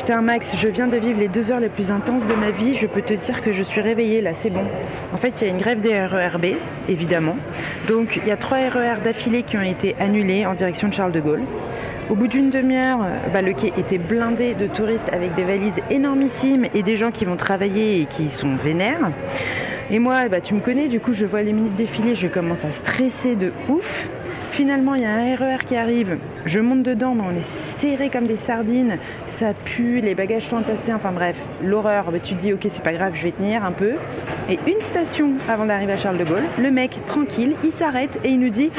Putain Max, je viens de vivre les deux heures les plus intenses de ma vie. Je peux te dire que je suis réveillée là, c'est bon. En fait, il y a une grève des RERB, évidemment. Donc il y a trois RER d'affilée qui ont été annulés en direction de Charles de Gaulle. Au bout d'une demi-heure, bah, le quai était blindé de touristes avec des valises énormissimes et des gens qui vont travailler et qui sont vénères. Et moi, bah, tu me connais, du coup, je vois les minutes défiler, je commence à stresser de ouf. Finalement, il y a un RER qui arrive. Je monte dedans, mais on est serré comme des sardines. Ça pue, les bagages sont entassés. Enfin bref, l'horreur. Tu te dis, ok, c'est pas grave, je vais tenir un peu. Et une station avant d'arriver à Charles de Gaulle, le mec, tranquille, il s'arrête et il nous dit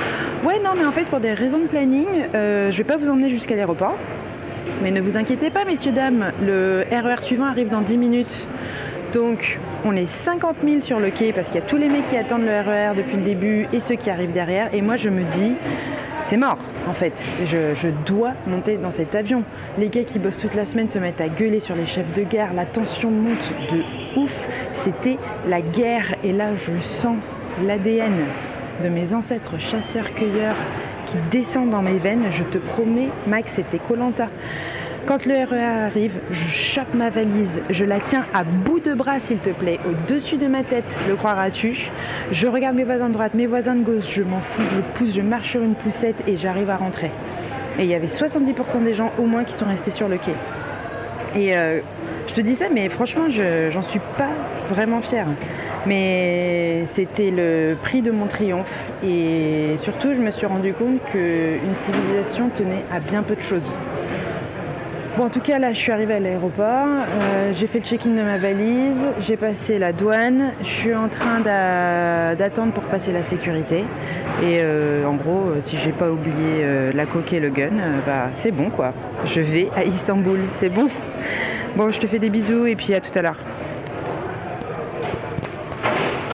Ouais, non, mais en fait, pour des raisons de planning, euh, je vais pas vous emmener jusqu'à l'aéroport. Mais ne vous inquiétez pas, messieurs, dames, le RER suivant arrive dans 10 minutes. Donc, on est 50 000 sur le quai parce qu'il y a tous les mecs qui attendent le RER depuis le début et ceux qui arrivent derrière. Et moi, je me dis, c'est mort en fait. Je, dois monter dans cet avion. Les gars qui bossent toute la semaine se mettent à gueuler sur les chefs de guerre. La tension monte de ouf. C'était la guerre. Et là, je sens l'ADN de mes ancêtres chasseurs-cueilleurs qui descend dans mes veines. Je te promets, Max, c'était Colanta. Quand le RER arrive, je chope ma valise, je la tiens à bout de bras s'il te plaît, au-dessus de ma tête, le croiras-tu? Je regarde mes voisins de droite, mes voisins de gauche, je m'en fous, je pousse, je marche sur une poussette et j'arrive à rentrer. Et il y avait 70% des gens au moins qui sont restés sur le quai. Et euh, je te dis ça, mais franchement, je, j'en suis pas vraiment fière. Mais c'était le prix de mon triomphe. Et surtout, je me suis rendu compte qu'une civilisation tenait à bien peu de choses. Bon, en tout cas, là, je suis arrivée à l'aéroport. Euh, j'ai fait le check-in de ma valise. J'ai passé la douane. Je suis en train d'attendre pour passer la sécurité. Et euh, en gros, si j'ai pas oublié euh, la coque et le gun, bah, c'est bon quoi. Je vais à Istanbul. C'est bon. Bon, je te fais des bisous et puis à tout à l'heure.